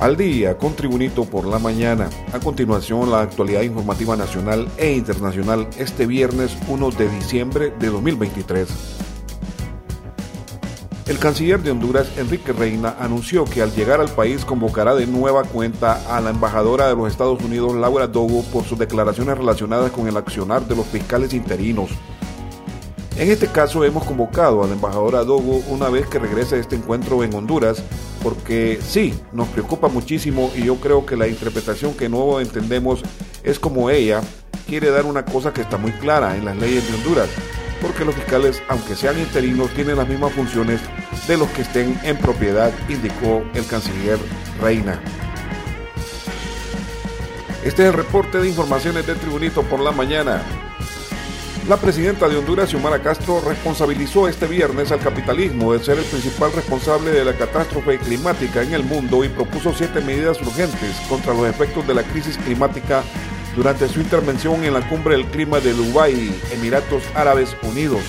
Al día con Tribunito por la mañana. A continuación, la actualidad informativa nacional e internacional este viernes 1 de diciembre de 2023. El canciller de Honduras, Enrique Reina, anunció que al llegar al país convocará de nueva cuenta a la embajadora de los Estados Unidos, Laura Dogo, por sus declaraciones relacionadas con el accionar de los fiscales interinos. En este caso hemos convocado a la embajadora Dogo una vez que regrese a este encuentro en Honduras, porque sí, nos preocupa muchísimo y yo creo que la interpretación que no entendemos es como ella quiere dar una cosa que está muy clara en las leyes de Honduras, porque los fiscales, aunque sean interinos, tienen las mismas funciones de los que estén en propiedad, indicó el canciller Reina. Este es el reporte de informaciones del Tribunito por la mañana. La presidenta de Honduras, Xiomara Castro, responsabilizó este viernes al capitalismo de ser el principal responsable de la catástrofe climática en el mundo y propuso siete medidas urgentes contra los efectos de la crisis climática durante su intervención en la cumbre del clima de Dubái, Emiratos Árabes Unidos.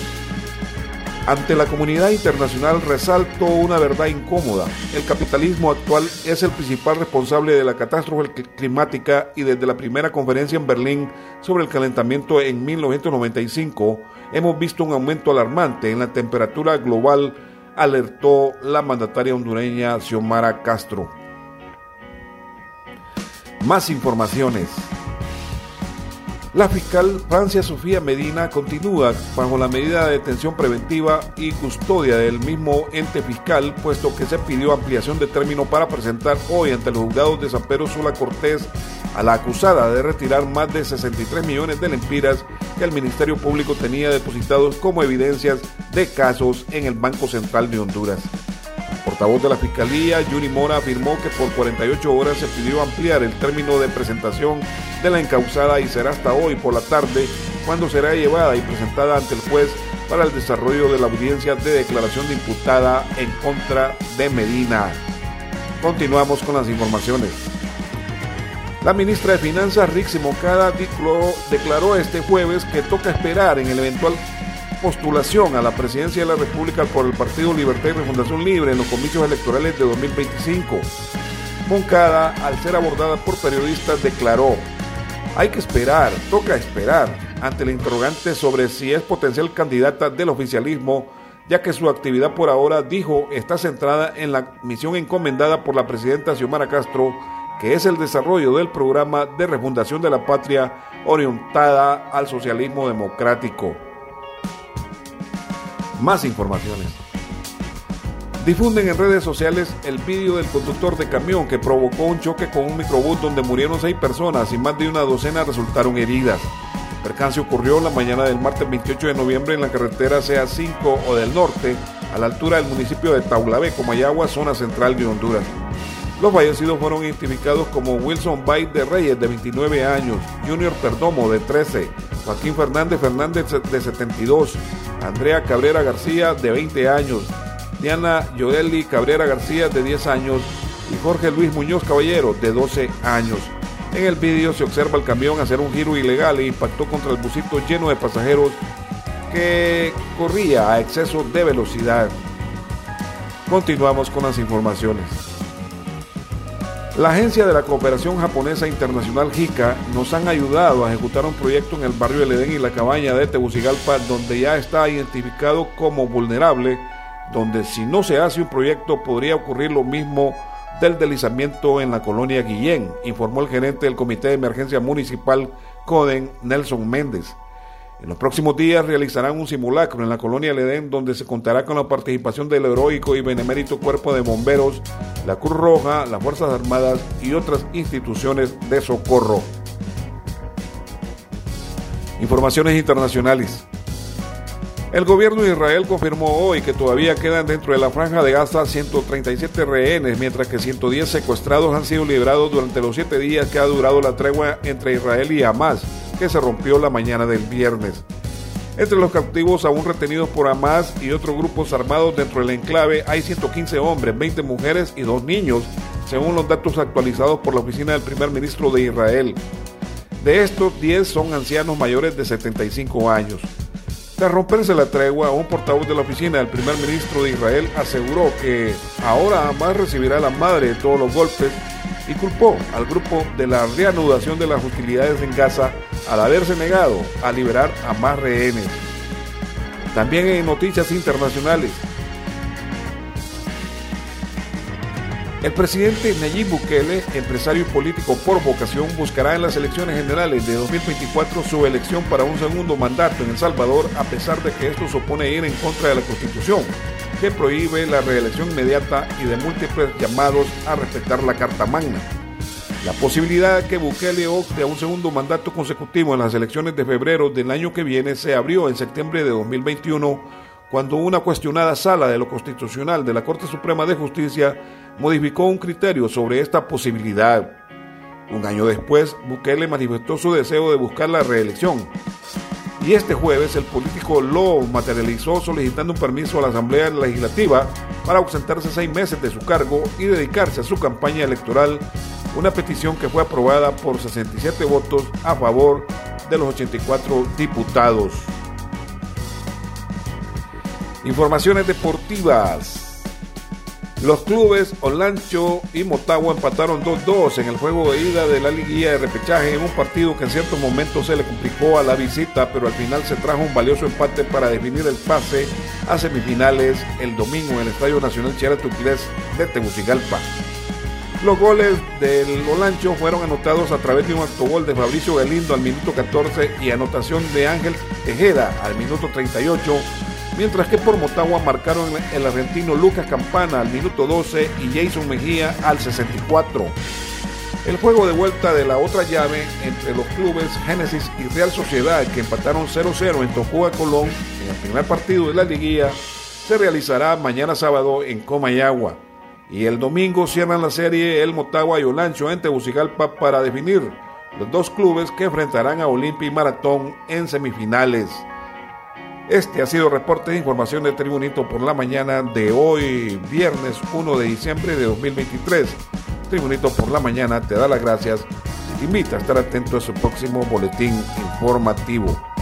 Ante la comunidad internacional resaltó una verdad incómoda. El capitalismo actual es el principal responsable de la catástrofe climática y desde la primera conferencia en Berlín sobre el calentamiento en 1995 hemos visto un aumento alarmante en la temperatura global, alertó la mandataria hondureña Xiomara Castro. Más informaciones. La fiscal Francia Sofía Medina continúa bajo la medida de detención preventiva y custodia del mismo ente fiscal, puesto que se pidió ampliación de término para presentar hoy ante los juzgados de San Pedro Sula Cortés a la acusada de retirar más de 63 millones de lempiras que el Ministerio Público tenía depositados como evidencias de casos en el Banco Central de Honduras portavoz de la Fiscalía, Yuri Mora, afirmó que por 48 horas se pidió ampliar el término de presentación de la encausada y será hasta hoy por la tarde cuando será llevada y presentada ante el juez para el desarrollo de la audiencia de declaración de imputada en contra de Medina. Continuamos con las informaciones. La ministra de Finanzas, Rixi Mocada, declaró este jueves que toca esperar en el eventual postulación a la presidencia de la República por el Partido Libertad y Refundación Libre en los comicios electorales de 2025. Moncada, al ser abordada por periodistas, declaró, hay que esperar, toca esperar, ante el interrogante sobre si es potencial candidata del oficialismo, ya que su actividad por ahora, dijo, está centrada en la misión encomendada por la presidenta Xiomara Castro, que es el desarrollo del programa de refundación de la patria orientada al socialismo democrático. Más informaciones. Difunden en redes sociales el vídeo del conductor de camión que provocó un choque con un microbús donde murieron seis personas y más de una docena resultaron heridas. El percance ocurrió la mañana del martes 28 de noviembre en la carretera CA5 o del norte, a la altura del municipio de Taulabé, Comayagua, zona central de Honduras. Los fallecidos fueron identificados como Wilson Bay de Reyes, de 29 años, Junior Perdomo, de 13, Joaquín Fernández Fernández, de 72, Andrea Cabrera García, de 20 años, Diana Yoeli Cabrera García, de 10 años, y Jorge Luis Muñoz Caballero, de 12 años. En el vídeo se observa el camión hacer un giro ilegal e impactó contra el busito lleno de pasajeros que corría a exceso de velocidad. Continuamos con las informaciones. La Agencia de la Cooperación Japonesa Internacional JICA nos han ayudado a ejecutar un proyecto en el barrio El Edén y la cabaña de Tegucigalpa, donde ya está identificado como vulnerable, donde si no se hace un proyecto podría ocurrir lo mismo del deslizamiento en la colonia Guillén, informó el gerente del Comité de Emergencia Municipal CODEN, Nelson Méndez. En los próximos días realizarán un simulacro en la colonia El Edén donde se contará con la participación del heroico y benemérito Cuerpo de Bomberos, la Cruz Roja, las Fuerzas Armadas y otras instituciones de socorro. Informaciones internacionales. El gobierno de Israel confirmó hoy que todavía quedan dentro de la franja de Gaza 137 rehenes, mientras que 110 secuestrados han sido liberados durante los siete días que ha durado la tregua entre Israel y Hamas, que se rompió la mañana del viernes. Entre los cautivos aún retenidos por Hamas y otros grupos armados dentro del enclave hay 115 hombres, 20 mujeres y 2 niños, según los datos actualizados por la oficina del primer ministro de Israel. De estos, 10 son ancianos mayores de 75 años. Tras romperse la tregua, un portavoz de la oficina del primer ministro de Israel aseguró que ahora Hamas recibirá la madre de todos los golpes y culpó al grupo de la reanudación de las hostilidades en Gaza al haberse negado a liberar a más rehenes. También en noticias internacionales, El presidente Nayib Bukele, empresario y político por vocación, buscará en las elecciones generales de 2024 su elección para un segundo mandato en El Salvador, a pesar de que esto supone ir en contra de la Constitución, que prohíbe la reelección inmediata y de múltiples llamados a respetar la Carta Magna. La posibilidad de que Bukele opte a un segundo mandato consecutivo en las elecciones de febrero del año que viene se abrió en septiembre de 2021, cuando una cuestionada sala de lo constitucional de la Corte Suprema de Justicia modificó un criterio sobre esta posibilidad. Un año después, Bukele manifestó su deseo de buscar la reelección. Y este jueves el político lo materializó solicitando un permiso a la Asamblea Legislativa para ausentarse seis meses de su cargo y dedicarse a su campaña electoral, una petición que fue aprobada por 67 votos a favor de los 84 diputados. Informaciones deportivas. Los clubes Olancho y Motagua empataron 2-2 en el juego de ida de la liguilla de repechaje en un partido que en ciertos momentos se le complicó a la visita, pero al final se trajo un valioso empate para definir el pase a semifinales el domingo en el Estadio Nacional Chiara-Tuquilés de Tegucigalpa. Los goles del Olancho fueron anotados a través de un autogol de Fabricio Galindo al minuto 14 y anotación de Ángel Tejeda al minuto 38 mientras que por Motagua marcaron el argentino Lucas Campana al minuto 12 y Jason Mejía al 64. El juego de vuelta de la otra llave entre los clubes Génesis y Real Sociedad, que empataron 0-0 en Tocuba, Colón, en el primer partido de la liguilla, se realizará mañana sábado en Comayagua. Y el domingo cierran la serie el Motagua y Olancho en Tegucigalpa para definir los dos clubes que enfrentarán a Olimpia y Maratón en semifinales. Este ha sido reporte de información de Tribunito por la mañana de hoy, viernes 1 de diciembre de 2023. Tribunito por la mañana te da las gracias y te invita a estar atento a su próximo boletín informativo.